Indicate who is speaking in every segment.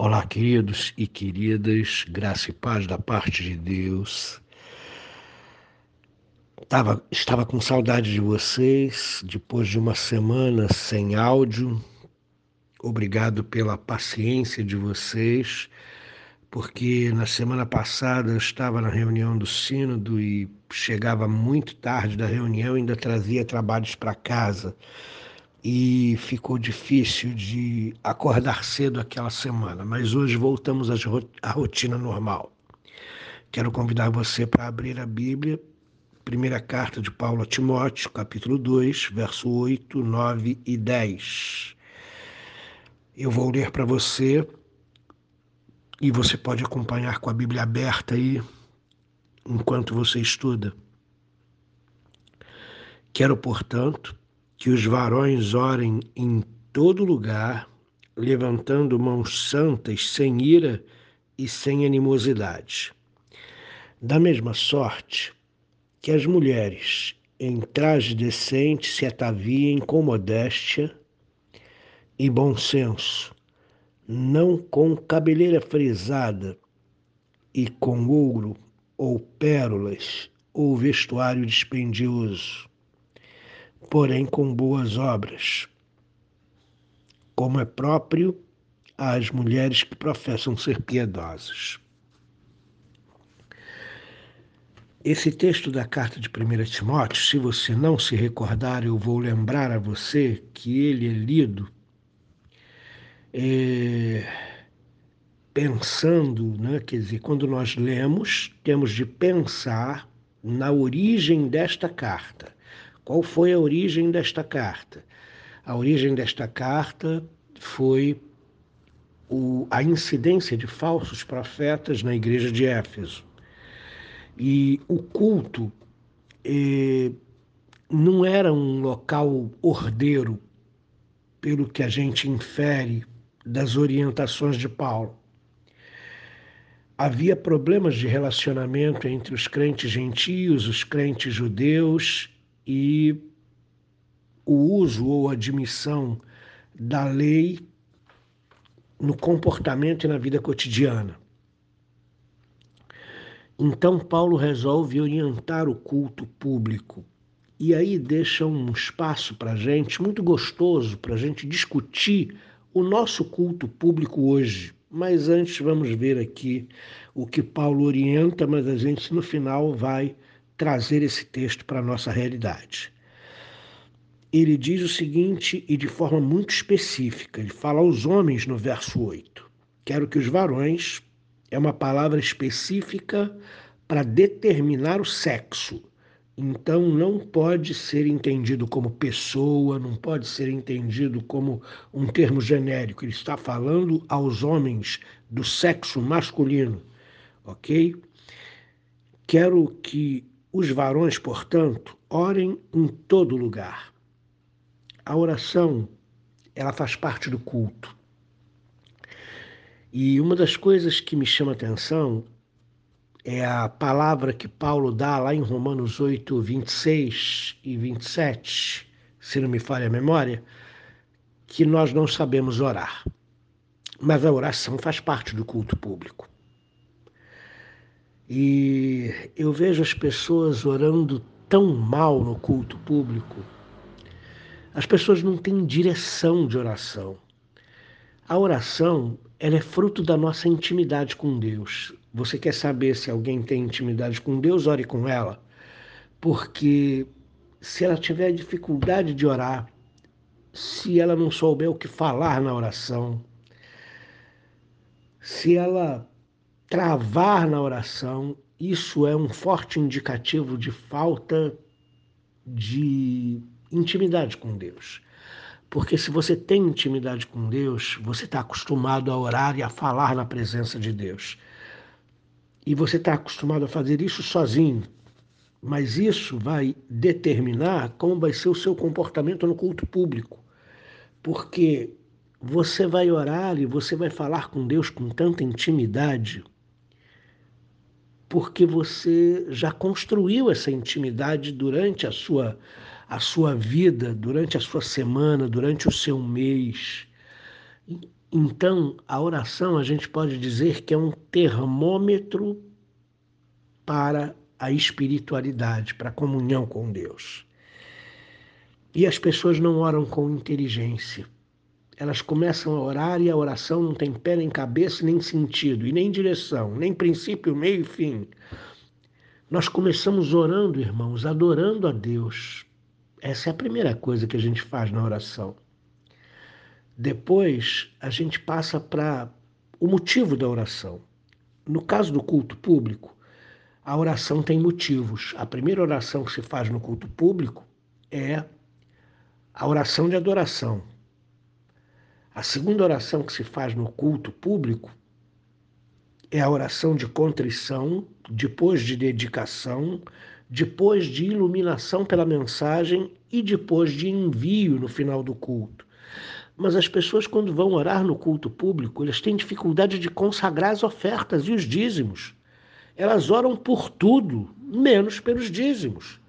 Speaker 1: Olá, queridos e queridas, graça e paz da parte de Deus. Tava, estava com saudade de vocês depois de uma semana sem áudio. Obrigado pela paciência de vocês, porque na semana passada eu estava na reunião do Sínodo e chegava muito tarde da reunião e ainda trazia trabalhos para casa e ficou difícil de acordar cedo aquela semana, mas hoje voltamos à rotina normal. Quero convidar você para abrir a Bíblia, primeira carta de Paulo a Timóteo, capítulo 2, verso 8, 9 e 10. Eu vou ler para você e você pode acompanhar com a Bíblia aberta aí enquanto você estuda. Quero, portanto, que os varões orem em todo lugar, levantando mãos santas, sem ira e sem animosidade. Da mesma sorte, que as mulheres, em traje decente, se ataviem com modéstia e bom senso, não com cabeleira frisada e com ouro ou pérolas ou vestuário dispendioso porém com boas obras, como é próprio às mulheres que professam ser piedosas. Esse texto da carta de 1 Timóteo, se você não se recordar, eu vou lembrar a você que ele é lido é, pensando, né? quer dizer, quando nós lemos, temos de pensar na origem desta carta. Qual foi a origem desta carta? A origem desta carta foi o, a incidência de falsos profetas na igreja de Éfeso. E o culto eh, não era um local ordeiro, pelo que a gente infere das orientações de Paulo. Havia problemas de relacionamento entre os crentes gentios, os crentes judeus e o uso ou admissão da lei no comportamento e na vida cotidiana. Então, Paulo resolve orientar o culto público. E aí deixa um espaço para a gente muito gostoso para a gente discutir o nosso culto público hoje. Mas antes vamos ver aqui o que Paulo orienta, mas a gente no final vai trazer esse texto para a nossa realidade. Ele diz o seguinte, e de forma muito específica, ele fala aos homens no verso 8. Quero que os varões, é uma palavra específica para determinar o sexo. Então não pode ser entendido como pessoa, não pode ser entendido como um termo genérico. Ele está falando aos homens do sexo masculino, ok? Quero que os varões, portanto, orem em todo lugar. A oração, ela faz parte do culto. E uma das coisas que me chama a atenção é a palavra que Paulo dá lá em Romanos 8, 26 e 27, se não me falha a memória, que nós não sabemos orar. Mas a oração faz parte do culto público. E eu vejo as pessoas orando tão mal no culto público. As pessoas não têm direção de oração. A oração, ela é fruto da nossa intimidade com Deus. Você quer saber se alguém tem intimidade com Deus? Ore com ela. Porque se ela tiver dificuldade de orar, se ela não souber o que falar na oração, se ela travar na oração, isso é um forte indicativo de falta de intimidade com Deus. Porque se você tem intimidade com Deus, você está acostumado a orar e a falar na presença de Deus. E você está acostumado a fazer isso sozinho. Mas isso vai determinar como vai ser o seu comportamento no culto público. Porque você vai orar e você vai falar com Deus com tanta intimidade porque você já construiu essa intimidade durante a sua, a sua vida, durante a sua semana, durante o seu mês. Então, a oração a gente pode dizer que é um termômetro para a espiritualidade, para a comunhão com Deus. E as pessoas não oram com inteligência. Elas começam a orar e a oração não tem pé nem cabeça, nem sentido, e nem direção, nem princípio, meio e fim. Nós começamos orando, irmãos, adorando a Deus. Essa é a primeira coisa que a gente faz na oração. Depois, a gente passa para o motivo da oração. No caso do culto público, a oração tem motivos. A primeira oração que se faz no culto público é a oração de adoração. A segunda oração que se faz no culto público é a oração de contrição, depois de dedicação, depois de iluminação pela mensagem e depois de envio no final do culto. Mas as pessoas, quando vão orar no culto público, elas têm dificuldade de consagrar as ofertas e os dízimos. Elas oram por tudo, menos pelos dízimos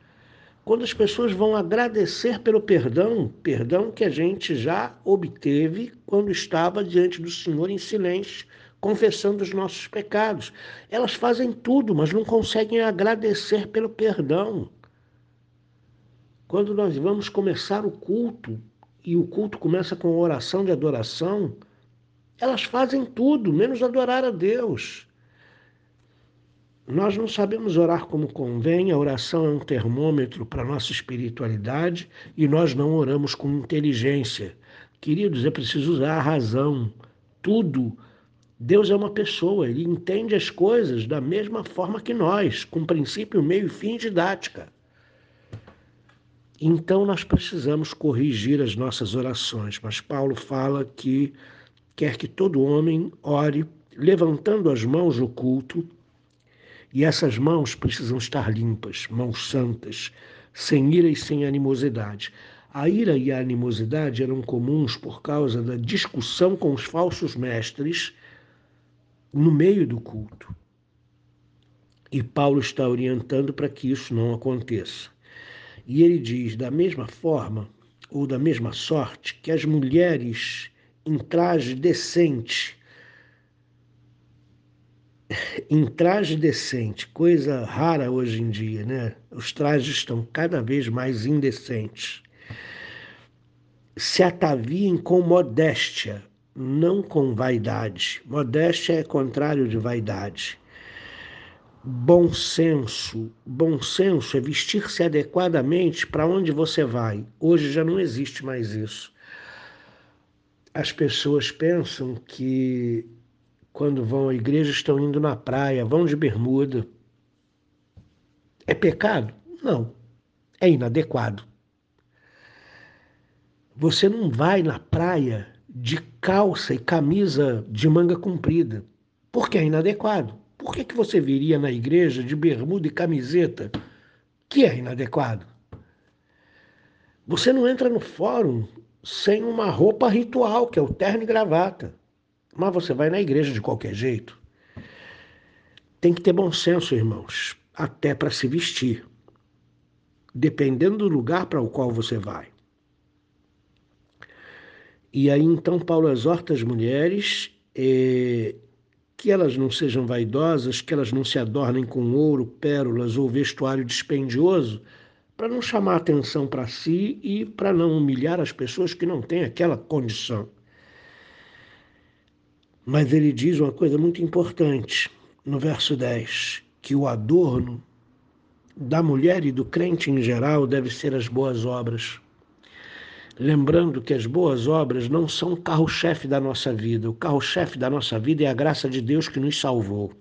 Speaker 1: quando as pessoas vão agradecer pelo perdão, perdão que a gente já obteve quando estava diante do Senhor em silêncio, confessando os nossos pecados. Elas fazem tudo, mas não conseguem agradecer pelo perdão. Quando nós vamos começar o culto, e o culto começa com oração de adoração, elas fazem tudo, menos adorar a Deus. Nós não sabemos orar como convém, a oração é um termômetro para a nossa espiritualidade e nós não oramos com inteligência. Queridos, é preciso usar a razão. Tudo. Deus é uma pessoa, ele entende as coisas da mesma forma que nós, com princípio, meio e fim didática. Então nós precisamos corrigir as nossas orações, mas Paulo fala que quer que todo homem ore levantando as mãos no culto e essas mãos precisam estar limpas, mãos santas, sem ira e sem animosidade. A ira e a animosidade eram comuns por causa da discussão com os falsos mestres no meio do culto. E Paulo está orientando para que isso não aconteça. E ele diz: da mesma forma, ou da mesma sorte, que as mulheres em traje decente em traje decente, coisa rara hoje em dia, né? Os trajes estão cada vez mais indecentes. Se ataviem com modéstia, não com vaidade. Modéstia é contrário de vaidade. Bom senso. Bom senso é vestir-se adequadamente para onde você vai. Hoje já não existe mais isso. As pessoas pensam que quando vão à igreja, estão indo na praia, vão de bermuda. É pecado? Não. É inadequado. Você não vai na praia de calça e camisa de manga comprida, porque é inadequado. Por que, que você viria na igreja de bermuda e camiseta, que é inadequado? Você não entra no fórum sem uma roupa ritual, que é o terno e gravata. Mas você vai na igreja de qualquer jeito. Tem que ter bom senso, irmãos, até para se vestir, dependendo do lugar para o qual você vai. E aí então Paulo exorta as mulheres eh, que elas não sejam vaidosas, que elas não se adornem com ouro, pérolas ou vestuário dispendioso, para não chamar atenção para si e para não humilhar as pessoas que não têm aquela condição. Mas ele diz uma coisa muito importante no verso 10, que o adorno da mulher e do crente em geral deve ser as boas obras. Lembrando que as boas obras não são o carro-chefe da nossa vida. O carro-chefe da nossa vida é a graça de Deus que nos salvou.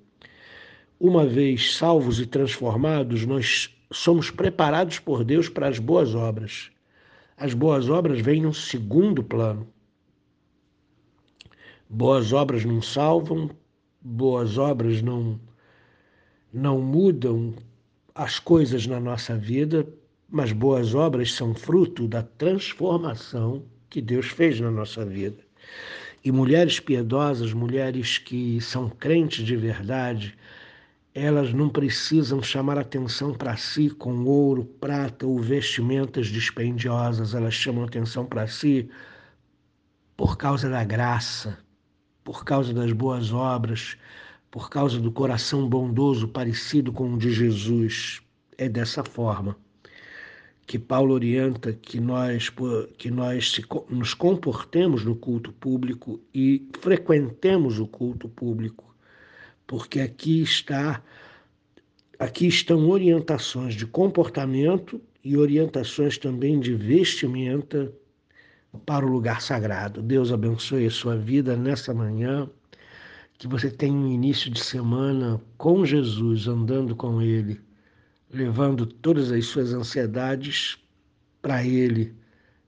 Speaker 1: Uma vez salvos e transformados, nós somos preparados por Deus para as boas obras. As boas obras vêm no segundo plano. Boas obras não salvam, boas obras não, não mudam as coisas na nossa vida, mas boas obras são fruto da transformação que Deus fez na nossa vida. E mulheres piedosas, mulheres que são crentes de verdade, elas não precisam chamar atenção para si com ouro, prata ou vestimentas dispendiosas, elas chamam atenção para si por causa da graça, por causa das boas obras, por causa do coração bondoso parecido com o de Jesus. É dessa forma que Paulo orienta que nós, que nós nos comportemos no culto público e frequentemos o culto público, porque aqui está aqui estão orientações de comportamento e orientações também de vestimenta para o lugar sagrado. Deus abençoe a sua vida nessa manhã, que você tenha um início de semana com Jesus, andando com Ele levando todas as suas ansiedades para Ele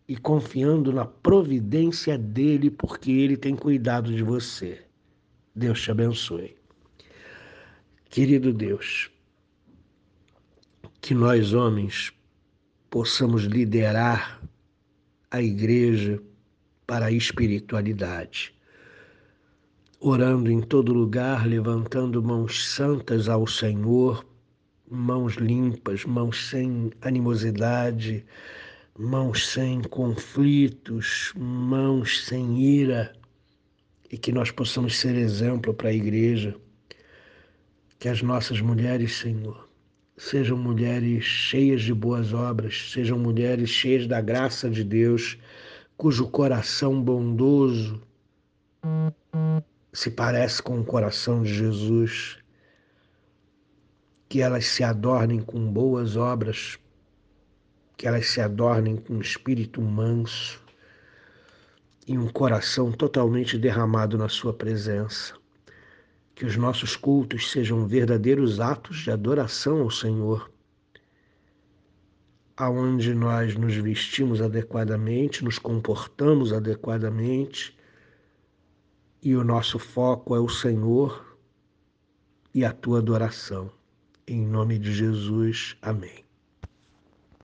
Speaker 1: e confiando na providência dele, porque Ele tem cuidado de você. Deus te abençoe. Querido Deus, que nós homens possamos liderar a igreja para a espiritualidade, orando em todo lugar, levantando mãos santas ao Senhor mãos limpas, mãos sem animosidade, mãos sem conflitos, mãos sem ira, e que nós possamos ser exemplo para a igreja. Que as nossas mulheres, Senhor, sejam mulheres cheias de boas obras, sejam mulheres cheias da graça de Deus, cujo coração bondoso se parece com o coração de Jesus que elas se adornem com boas obras, que elas se adornem com um espírito manso e um coração totalmente derramado na Sua presença. Que os nossos cultos sejam verdadeiros atos de adoração ao Senhor, aonde nós nos vestimos adequadamente, nos comportamos adequadamente e o nosso foco é o Senhor e a tua adoração. Em nome de Jesus, amém.